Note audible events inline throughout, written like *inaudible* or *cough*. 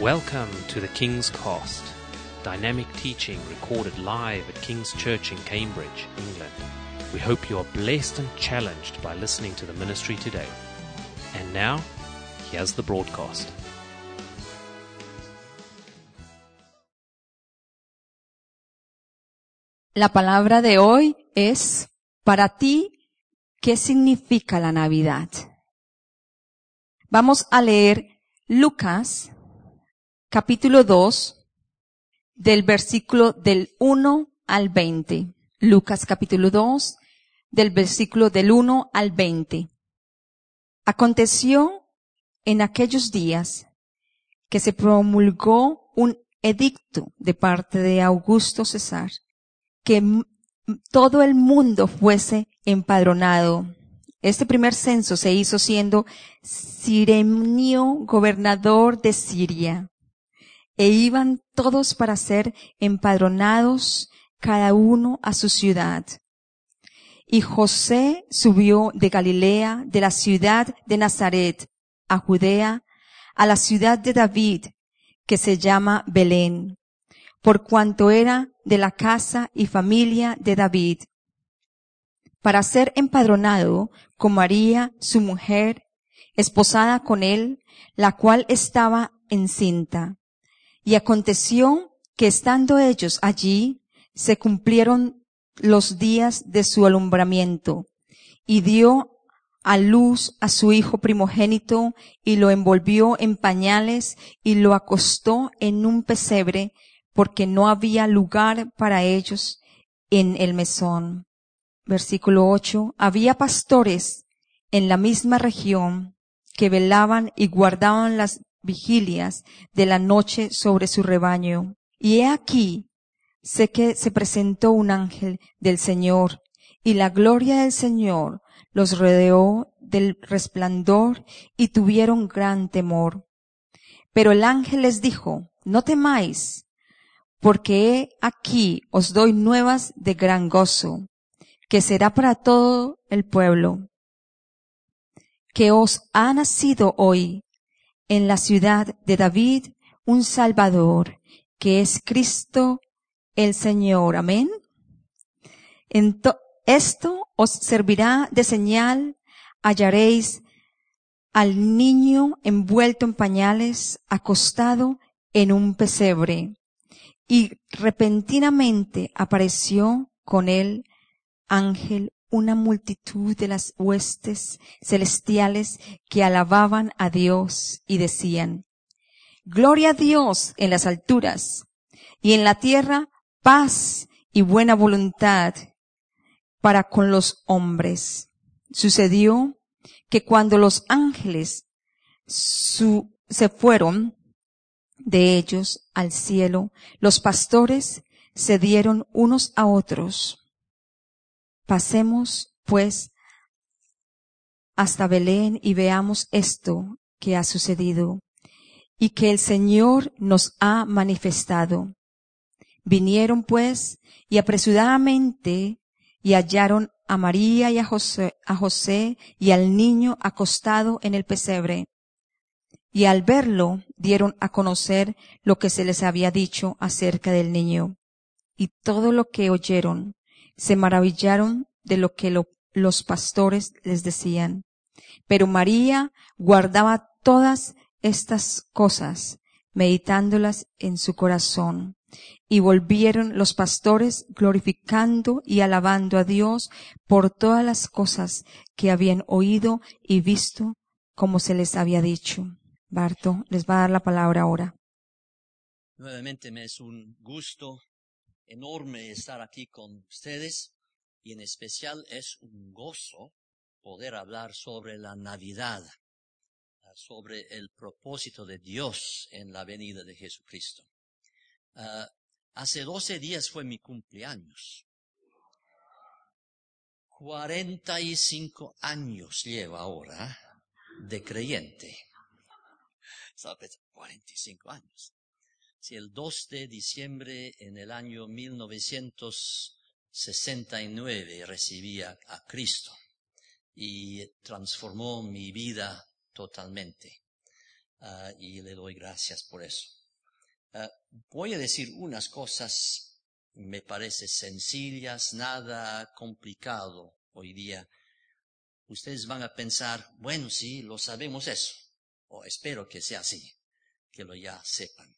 Welcome to the King's Cast, dynamic teaching recorded live at King's Church in Cambridge, England. We hope you are blessed and challenged by listening to the ministry today. And now, here's the broadcast. La palabra de hoy es, para ti, ¿qué significa la Navidad? Vamos a leer Lucas, capítulo 2, del versículo del 1 al 20. Lucas, capítulo 2, del versículo del 1 al 20. Aconteció en aquellos días que se promulgó un edicto de parte de Augusto César que todo el mundo fuese empadronado. Este primer censo se hizo siendo Sirenio gobernador de Siria. E iban todos para ser empadronados, cada uno a su ciudad. Y José subió de Galilea, de la ciudad de Nazaret, a Judea, a la ciudad de David, que se llama Belén, por cuanto era de la casa y familia de David, para ser empadronado con María, su mujer, esposada con él, la cual estaba encinta. Y aconteció que estando ellos allí, se cumplieron los días de su alumbramiento, y dio a luz a su hijo primogénito, y lo envolvió en pañales, y lo acostó en un pesebre, porque no había lugar para ellos en el mesón. Versículo 8. Había pastores en la misma región que velaban y guardaban las vigilias de la noche sobre su rebaño. Y he aquí, sé que se presentó un ángel del Señor, y la gloria del Señor los rodeó del resplandor y tuvieron gran temor. Pero el ángel les dijo, no temáis, porque aquí os doy nuevas de gran gozo, que será para todo el pueblo, que os ha nacido hoy en la ciudad de David un Salvador, que es Cristo el Señor. Amén. esto os servirá de señal, hallaréis al niño envuelto en pañales, acostado en un pesebre. Y repentinamente apareció con él ángel una multitud de las huestes celestiales que alababan a Dios y decían, Gloria a Dios en las alturas y en la tierra paz y buena voluntad para con los hombres. Sucedió que cuando los ángeles se fueron, de ellos al cielo, los pastores se dieron unos a otros. Pasemos, pues, hasta Belén y veamos esto que ha sucedido y que el Señor nos ha manifestado. Vinieron, pues, y apresuradamente y hallaron a María y a José, a José y al niño acostado en el pesebre y al verlo dieron a conocer lo que se les había dicho acerca del niño. Y todo lo que oyeron se maravillaron de lo que los pastores les decían. Pero María guardaba todas estas cosas, meditándolas en su corazón. Y volvieron los pastores glorificando y alabando a Dios por todas las cosas que habían oído y visto como se les había dicho. Barto les va a dar la palabra ahora. Nuevamente me es un gusto enorme estar aquí con ustedes y en especial es un gozo poder hablar sobre la Navidad, sobre el propósito de Dios en la venida de Jesucristo. Ah, hace doce días fue mi cumpleaños. Cuarenta y cinco años llevo ahora de creyente. ¿sabes? 45 años. Si el 2 de diciembre en el año 1969 recibí a, Cristo y transformó mi vida totalmente. ah, y le doy gracias por eso. Ah, voy a decir unas cosas, me parece sencillas, nada complicado hoy día. Ustedes van a pensar, bueno, sí, lo sabemos eso, o espero que sea así, que lo ya sepan.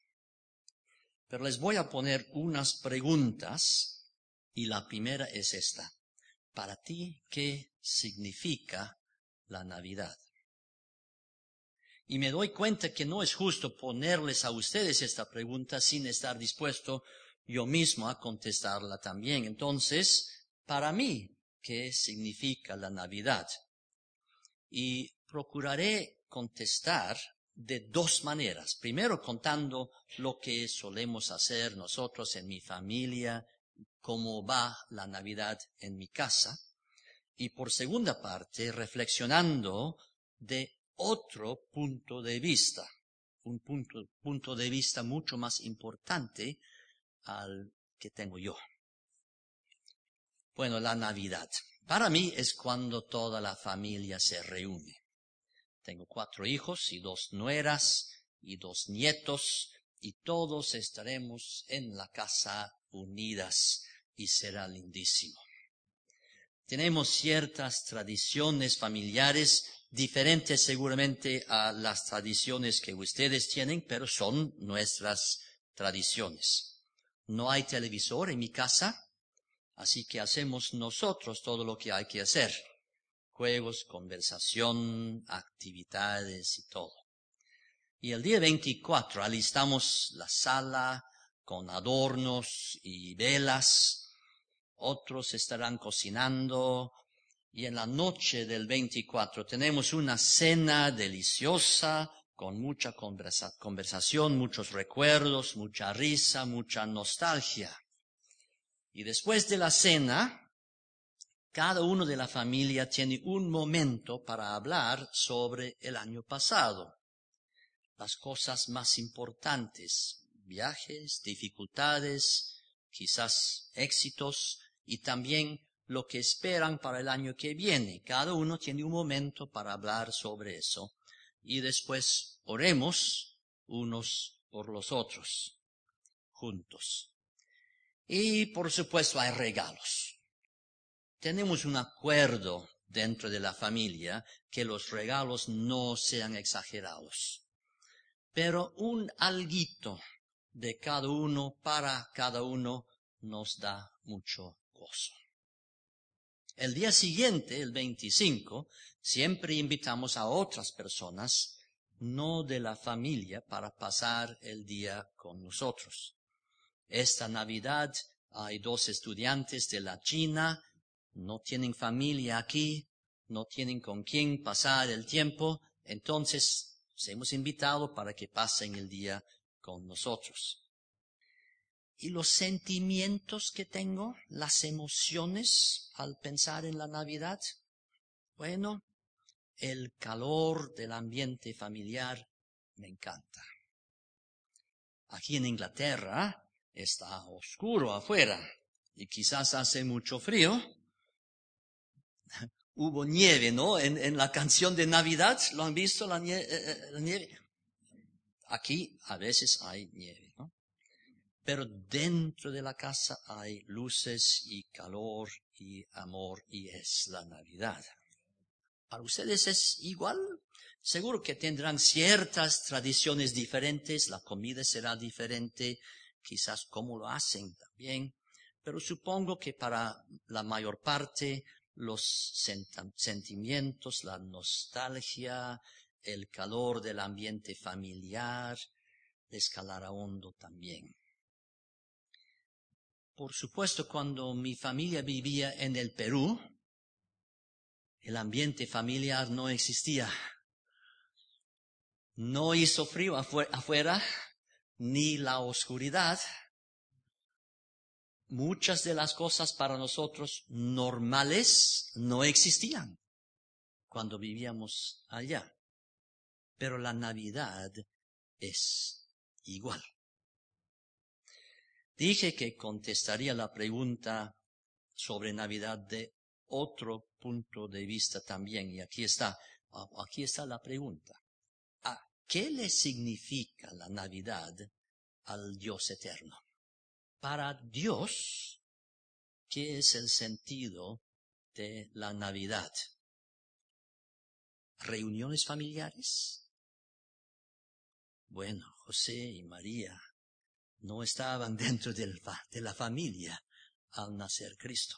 Pero les voy a poner unas preguntas y la primera es esta. Para ti, ¿qué significa la Navidad? Y me doy cuenta que no es justo ponerles a ustedes esta pregunta sin estar dispuesto yo mismo a contestarla también. Entonces, para mí, ¿qué significa la Navidad? Y procuraré contestar de dos maneras. Primero contando lo que solemos hacer nosotros en mi familia, cómo va la Navidad en mi casa. Y por segunda parte, reflexionando de otro punto de vista, un punto, punto de vista mucho más importante al que tengo yo. Bueno, la Navidad. Para mí es cuando toda la familia se reúne. Tengo cuatro hijos y dos nueras y dos nietos y todos estaremos en la casa unidas y será lindísimo. Tenemos ciertas tradiciones familiares diferentes seguramente a las tradiciones que ustedes tienen, pero son nuestras tradiciones. No hay televisor en mi casa, así que hacemos nosotros todo lo que hay que hacer. Juegos, conversación, actividades y todo. Y el día 24 alistamos la sala con adornos y velas. Otros estarán cocinando, y en la noche del 24 tenemos una cena deliciosa con mucha conversación, muchos recuerdos, mucha risa, mucha nostalgia. Y después de la cena, cada uno de la familia tiene un momento para hablar sobre el año pasado, las cosas más importantes, viajes, dificultades, quizás éxitos y también lo que esperan para el año que viene. Cada uno tiene un momento para hablar sobre eso. Y después oremos unos por los otros, juntos. Y por supuesto hay regalos. Tenemos un acuerdo dentro de la familia que los regalos no sean exagerados. Pero un alguito de cada uno para cada uno nos da mucho gozo. El día siguiente, el 25, siempre invitamos a otras personas, no de la familia, para pasar el día con nosotros. Esta Navidad hay dos estudiantes de la China, no tienen familia aquí, no tienen con quién pasar el tiempo, entonces los hemos invitado para que pasen el día con nosotros y los sentimientos que tengo, las emociones al pensar en la Navidad. Bueno, el calor del ambiente familiar me encanta. Aquí en Inglaterra está oscuro afuera y quizás hace mucho frío. Hubo nieve, ¿no? En, la canción de Navidad, ¿lo han visto la eh, eh, nieve? Aquí a veces hay nieve pero dentro de la casa hay luces y calor y amor y es la Navidad. Para ustedes es igual. Seguro que tendrán ciertas tradiciones diferentes, la comida será diferente, quizás cómo lo hacen también, pero supongo que para la mayor parte los sentimientos, la nostalgia, el calor del ambiente familiar, les calará hondo también. Por supuesto, cuando mi familia vivía en el Perú, el ambiente familiar no existía. No hizo frío afuera, ni la oscuridad. Muchas de las cosas para nosotros normales no existían cuando vivíamos allá. Pero la Navidad es igual. Dije que contestaría la pregunta sobre Navidad de otro punto de vista también. Y aquí está, aquí está la pregunta. ¿A ¿qué le significa la Navidad al Dios eterno? Para Dios, ¿qué es el sentido de la Navidad? ¿Reuniones familiares? Bueno, José y María no estaban *laughs* dentro de la familia al nacer Cristo.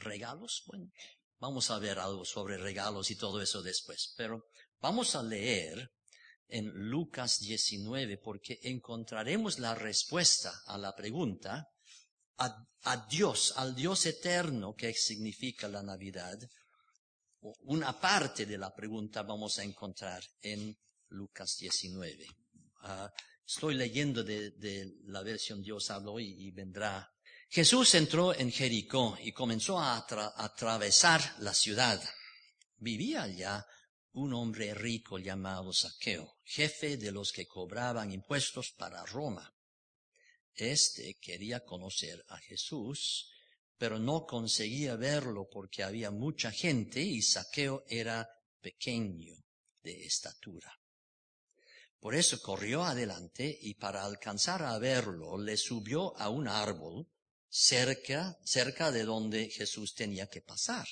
¿Regalos? Bueno, vamos a ver algo sobre regalos y todo eso después, pero vamos a leer en Lucas 19 porque encontraremos la respuesta a la pregunta a, Dios, al Dios eterno que significa la Navidad. Una parte de la pregunta vamos a encontrar en Lucas 19. Ah, estoy leyendo de, la versión Dios habló y, vendrá. Jesús entró en Jericó y comenzó a atravesar la ciudad. Vivía allá un hombre rico llamado Saqueo, jefe de los que cobraban impuestos para Roma. Este quería conocer a Jesús, pero no conseguía verlo porque había mucha gente y Saqueo era pequeño de estatura. Por eso corrió adelante y para alcanzar a verlo le subió a un árbol cerca, cerca de donde Jesús tenía que pasar.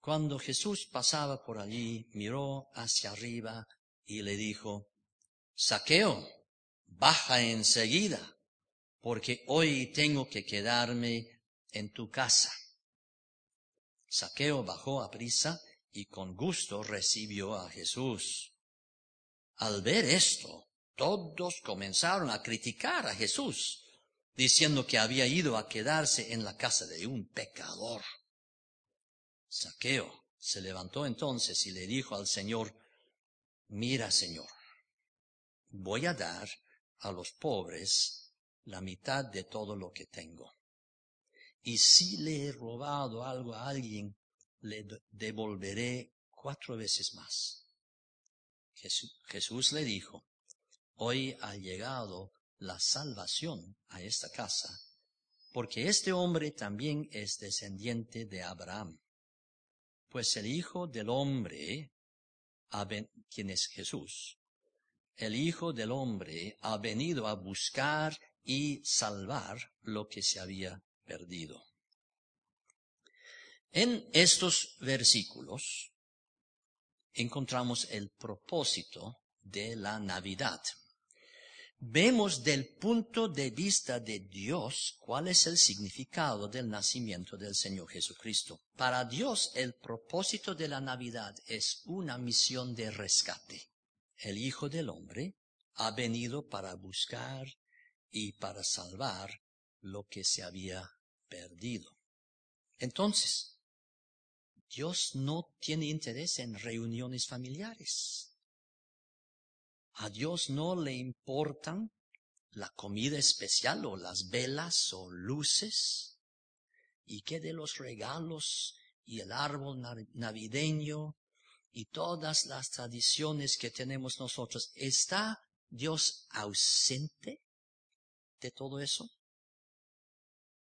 Cuando Jesús pasaba por allí, miró hacia arriba y le dijo, Saqueo, baja enseguida, porque hoy tengo que quedarme en tu casa. Saqueo bajó a prisa y con gusto recibió a Jesús. Al ver esto, todos comenzaron a criticar a Jesús, diciendo que había ido a quedarse en la casa de un pecador. Saqueo se levantó entonces y le dijo al Señor, mira, Señor, voy a dar a los pobres la mitad de todo lo que tengo. Y si le he robado algo a alguien, le devolveré cuatro veces más. Jesús, le dijo, hoy ha llegado la salvación a esta casa, porque este hombre también es descendiente de Abraham. Pues el Hijo del Hombre, quien es Jesús, el Hijo del Hombre ha venido a buscar y salvar lo que se había perdido. En estos versículos encontramos el propósito de la Navidad. Vemos del punto de vista de Dios cuál es el significado del nacimiento del Señor Jesucristo. Para Dios el propósito de la Navidad es una misión de rescate. El Hijo del Hombre ha venido para buscar y para salvar lo que se había perdido. Entonces, Dios no tiene interés en reuniones familiares. A Dios no le importan la comida especial o las velas o luces. ¿Y qué de los regalos y el árbol navideño y todas las tradiciones que tenemos nosotros? ¿Está Dios ausente de todo eso?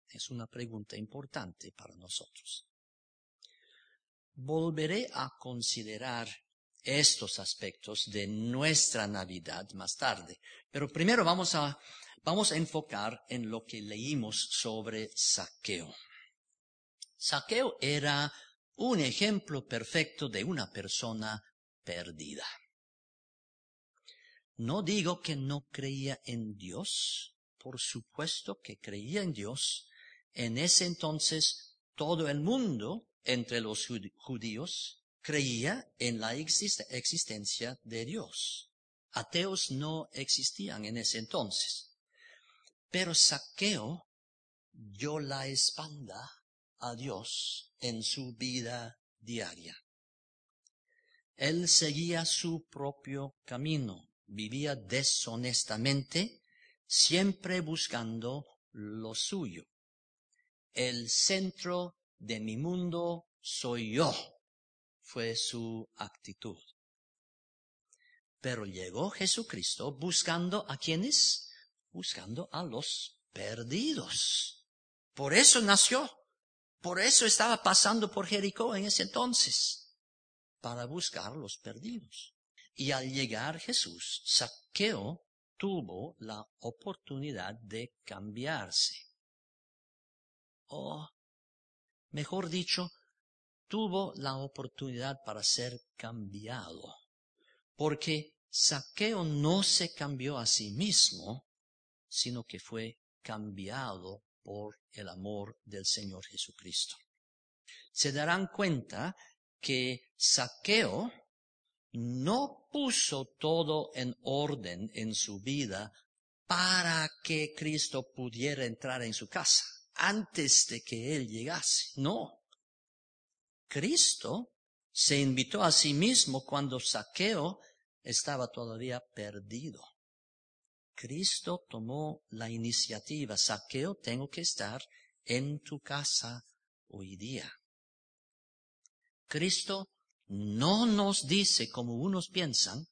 Es una pregunta importante para nosotros. Volveré a considerar estos aspectos de nuestra Navidad más tarde. Pero primero vamos a, vamos a enfocar en lo que leímos sobre saqueo. Saqueo era un ejemplo perfecto de una persona perdida. No digo que no creía en Dios, por supuesto que creía en Dios. En ese entonces todo el mundo entre los judíos creía en la existencia de Dios. Ateos no existían en ese entonces. Pero Saqueo dio la espalda a Dios en su vida diaria. Él seguía su propio camino, vivía deshonestamente, siempre buscando lo suyo. El centro de mi mundo soy yo, fue su actitud. Pero llegó Jesucristo buscando a quienes? Buscando a los perdidos. Por eso nació. Por eso estaba pasando por Jericó en ese entonces. Para buscar los perdidos. Y al llegar Jesús, Saqueo tuvo la oportunidad de cambiarse. O, mejor dicho, tuvo la oportunidad para ser cambiado. Porque Saqueo no se cambió a sí mismo, sino que fue cambiado por el amor del Señor Jesucristo. Se darán cuenta que Saqueo no puso todo en orden en su vida para que Cristo pudiera entrar en su casa antes de que Él llegase. No. Cristo se invitó a sí mismo cuando Saqueo estaba todavía perdido. Cristo tomó la iniciativa. Saqueo, tengo que estar en tu casa hoy día. Cristo no nos dice, como unos piensan,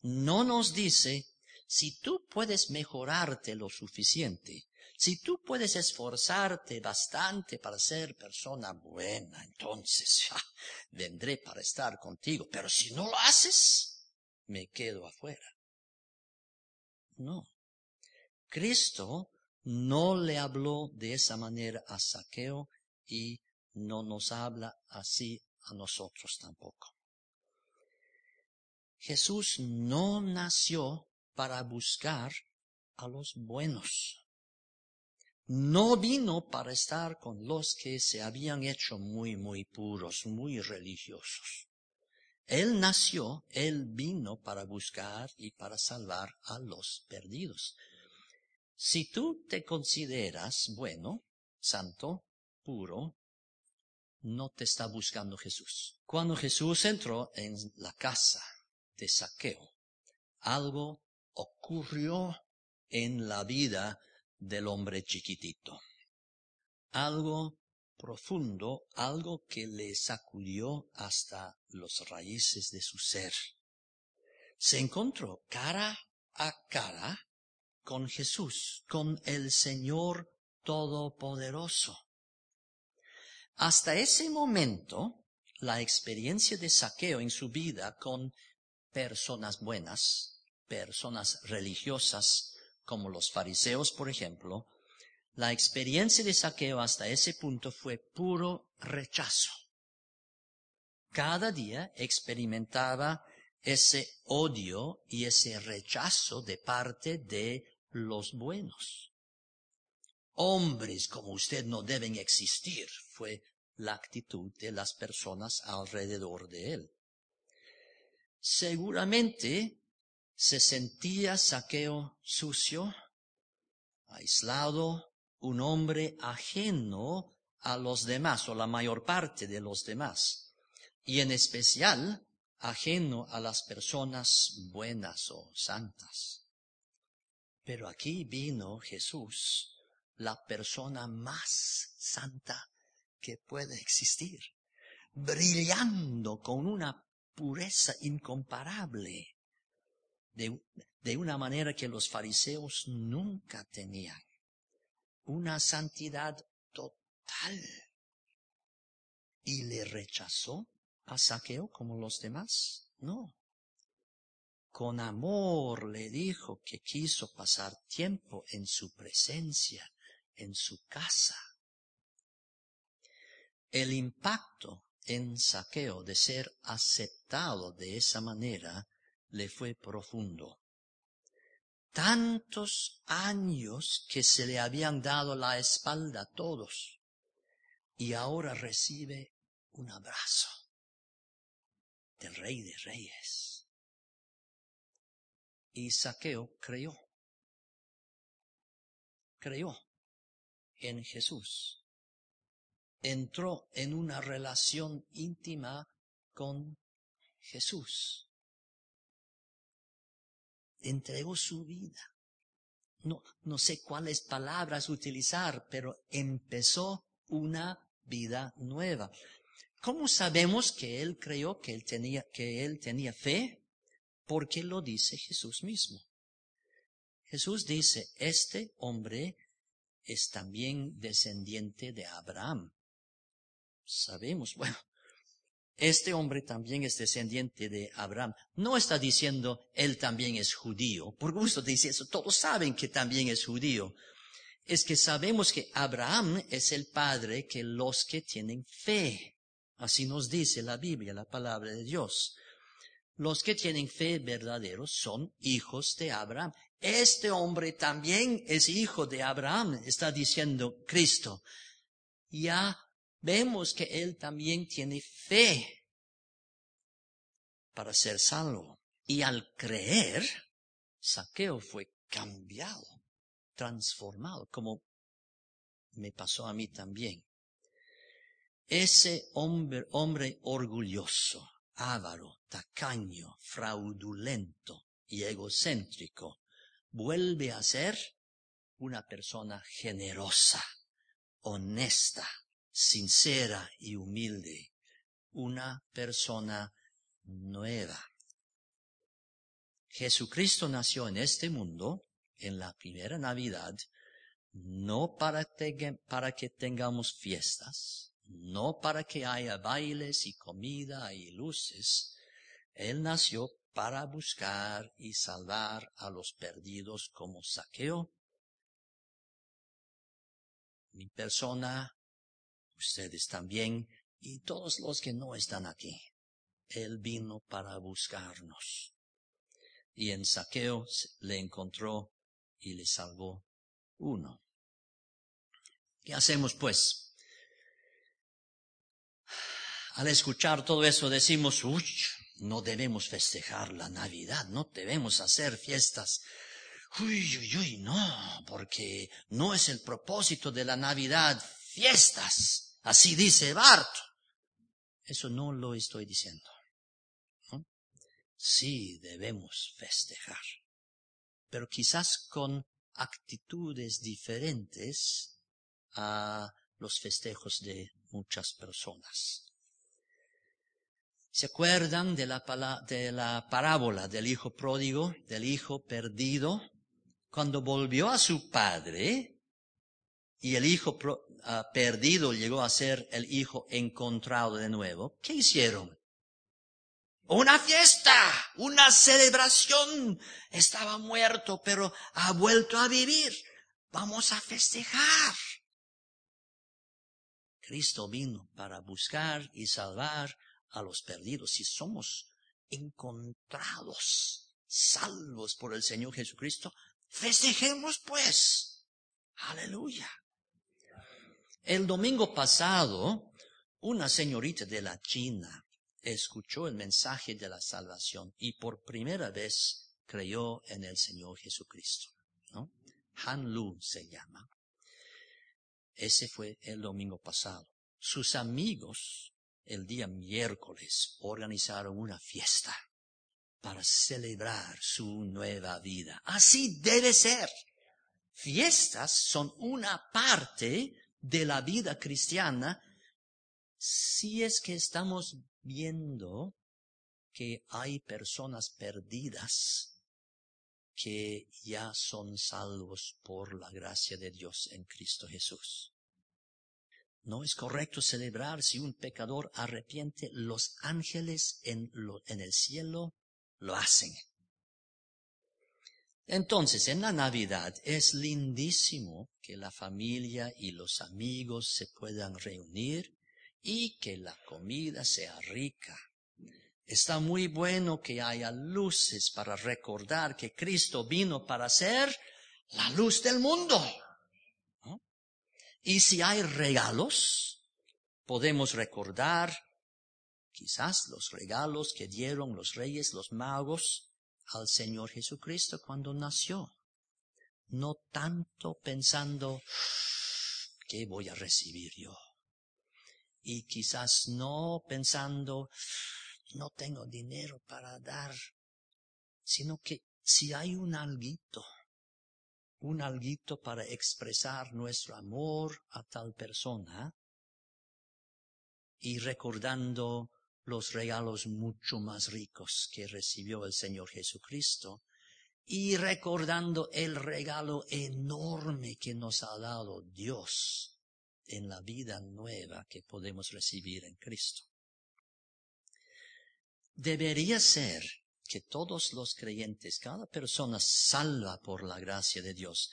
no nos dice, si tú puedes mejorarte lo suficiente, si tú puedes esforzarte bastante para ser persona buena, entonces *laughs* vendré para estar contigo. Pero si no lo haces, me quedo afuera. No. Cristo no le habló de esa manera a Saqueo y no nos habla así a nosotros tampoco. Jesús no nació para buscar a los buenos. No vino para estar con los que se habían hecho muy, muy puros, muy religiosos. Él nació, Él vino para buscar y para salvar a los perdidos. Si tú te consideras bueno, santo, puro, no te está buscando Jesús. Cuando Jesús entró en la casa de Saqueo, algo ocurrió en la vida del hombre chiquitito. Algo profundo, algo que le sacudió hasta los raíces de su ser. Se encontró cara a cara con Jesús, con el Señor Todopoderoso. Hasta ese momento, la experiencia de saqueo en su vida con personas buenas, personas religiosas, como los fariseos, por ejemplo, la experiencia de saqueo hasta ese punto fue puro rechazo. Cada día experimentaba ese odio y ese rechazo de parte de los buenos. Hombres como usted no deben existir, fue la actitud de las personas alrededor de él. Seguramente se sentía saqueo sucio, aislado, un hombre ajeno a los demás o la mayor parte de los demás, y en especial ajeno a las personas buenas o santas. Pero aquí vino Jesús, la persona más santa que puede existir, brillando con una pureza incomparable, de, de una manera que los fariseos nunca tenían una santidad total. ¿Y le rechazó a Saqueo como los demás? No. Con amor le dijo que quiso pasar tiempo en su presencia, en su casa. El impacto en Saqueo de ser aceptado de esa manera le fue profundo. Tantos años que se le habían dado la espalda todos y ahora recibe un abrazo del rey de reyes. Y Saqueo creyó, creyó en Jesús, entró en una relación íntima con Jesús entregó su vida. No, no sé cuáles palabras utilizar, pero empezó una vida nueva. ¿Cómo sabemos que él creyó que él tenía, que él tenía fe? Porque lo dice Jesús mismo. Jesús dice, este hombre es también descendiente de Abraham. Sabemos, *laughs* bueno, este hombre también es descendiente de Abraham. No está diciendo él también es judío. Por gusto dice eso. Todos saben que también es judío. Es que sabemos que Abraham es el padre que los que tienen fe. Así nos dice la Biblia, la palabra de Dios. Los que tienen fe verdaderos son hijos de Abraham. Este hombre también es hijo de Abraham, está diciendo Cristo. Ya vemos que él también tiene fe para ser salvo. Y al creer, Saqueo fue cambiado, transformado, como me pasó a mí también. Ese hombre, hombre orgulloso, avaro, tacaño, fraudulento y egocéntrico, vuelve a ser una persona generosa, honesta, sincera y humilde, una persona nueva. Jesucristo nació en este mundo, en la primera Navidad, no para, para que tengamos fiestas, no para que haya bailes y comida y luces. Él nació para buscar y salvar a los perdidos como saqueo. Mi persona ustedes también y todos los que no están aquí. Él vino para buscarnos. Y en saqueo le encontró y le salvó uno. ¿Qué hacemos pues? Al escuchar todo eso decimos, uy, no debemos festejar la Navidad, no debemos hacer fiestas. Uy, uy, uy, no, porque no es el propósito de la Navidad fiestas. Así dice Bart. Eso no lo estoy diciendo. Sí debemos festejar, pero quizás con actitudes diferentes a los festejos de muchas personas. ¿Se acuerdan de la, de la parábola del hijo pródigo, del hijo perdido? Cuando volvió a su padre, y el hijo ah, perdido llegó a ser el hijo encontrado de nuevo, ¿qué hicieron? Una fiesta, una celebración. Estaba muerto, pero ha vuelto a vivir. Vamos a festejar. Cristo vino para buscar y salvar a los perdidos. Si somos encontrados, salvos por el Señor Jesucristo, festejemos pues. Aleluya. El domingo pasado, una señorita de la China escuchó el mensaje de la salvación y por primera vez creyó en el Señor Jesucristo. Han Lu se llama. Ese fue el domingo pasado. Sus amigos el día miércoles organizaron una fiesta para celebrar su nueva vida. Así debe ser. Fiestas son una parte de la vida cristiana si es que estamos viendo que hay personas perdidas que ya son salvos por la gracia de Dios en Cristo Jesús. No es correcto celebrar si un pecador arrepiente. Los ángeles en, en el cielo lo hacen. Entonces, en la Navidad es lindísimo que la familia y los amigos se puedan reunir y que la comida sea rica. Está muy bueno que haya luces para recordar que Cristo vino para ser la luz del mundo. Y si hay regalos, podemos recordar quizás los regalos que dieron los reyes, los magos, al Señor Jesucristo cuando nació. No tanto pensando, ¿qué voy a recibir yo? Y quizás no pensando, no tengo dinero para dar, sino que si hay un alguito, un alguito para expresar nuestro amor a tal persona, y recordando los regalos mucho más ricos que recibió el Señor Jesucristo y recordando el regalo enorme que nos ha dado Dios en la vida nueva que podemos recibir en Cristo. debería ser que todos los creyentes, cada persona salva por la gracia de Dios,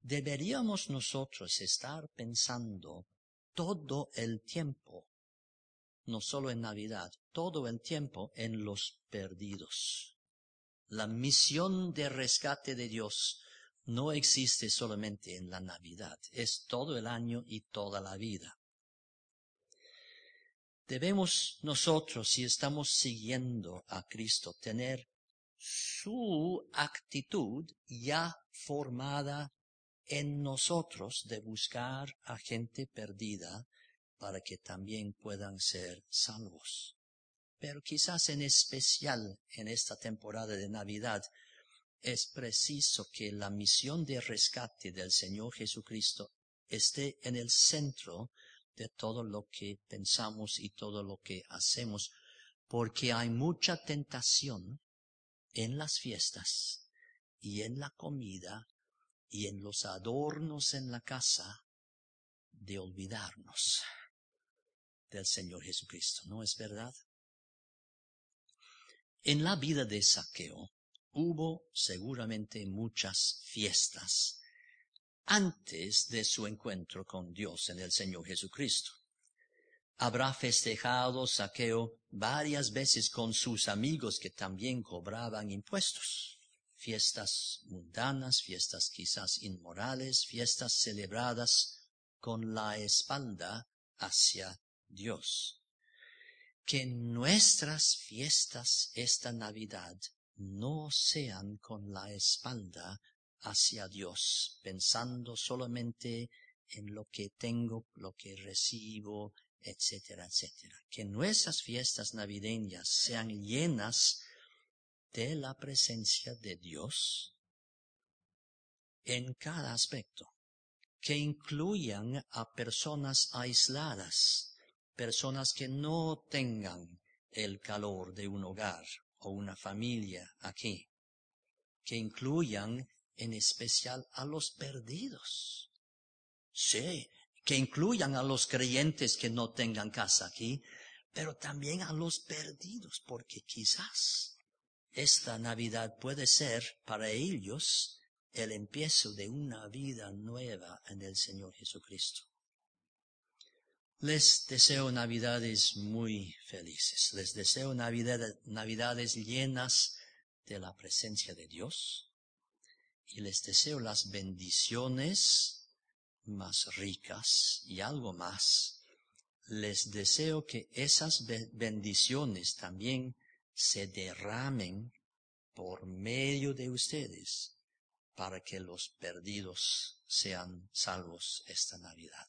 deberíamos nosotros estar pensando todo el tiempo, no solo en Navidad, todo el tiempo en los perdidos. La misión de rescate de Dios no existe solamente en la Navidad, es todo el año y toda la vida. Debemos nosotros, si estamos siguiendo a Cristo, tener su actitud ya formada en nosotros de buscar a gente perdida para que también puedan ser salvos. Pero quizás en especial en esta temporada de Navidad es preciso que la misión de rescate del Señor Jesucristo esté en el centro de todo lo que pensamos y todo lo que hacemos, porque hay mucha tentación en las fiestas y en la comida y en los adornos en la casa de olvidarnos del Señor Jesucristo, ¿no es verdad? En la vida de Saqueo hubo seguramente muchas fiestas antes de su encuentro con Dios en el Señor Jesucristo. Habrá festejado saqueo varias veces con sus amigos que también cobraban impuestos. Fiestas mundanas, fiestas quizás inmorales, fiestas celebradas con la espalda hacia Dios. Que nuestras fiestas esta Navidad no sean con la espalda hacia Dios, pensando solamente en lo que tengo, lo que recibo, etcétera, etcétera. Que nuestras fiestas navideñas sean llenas de la presencia de Dios en cada aspecto, que incluyan a personas aisladas, personas que no tengan el calor de un hogar o una familia aquí, que incluyan en especial a los perdidos. Sí, que incluyan a los creyentes que no tengan casa aquí, pero también a los perdidos, porque quizás esta Navidad puede ser para ellos el empiezo de una vida nueva en el Señor Jesucristo. Les deseo Navidades muy felices. Les deseo Navidades llenas de la presencia de Dios, y les deseo las bendiciones más ricas y algo más. Les deseo que esas bendiciones también se derramen por medio de ustedes para que los perdidos sean salvos esta Navidad.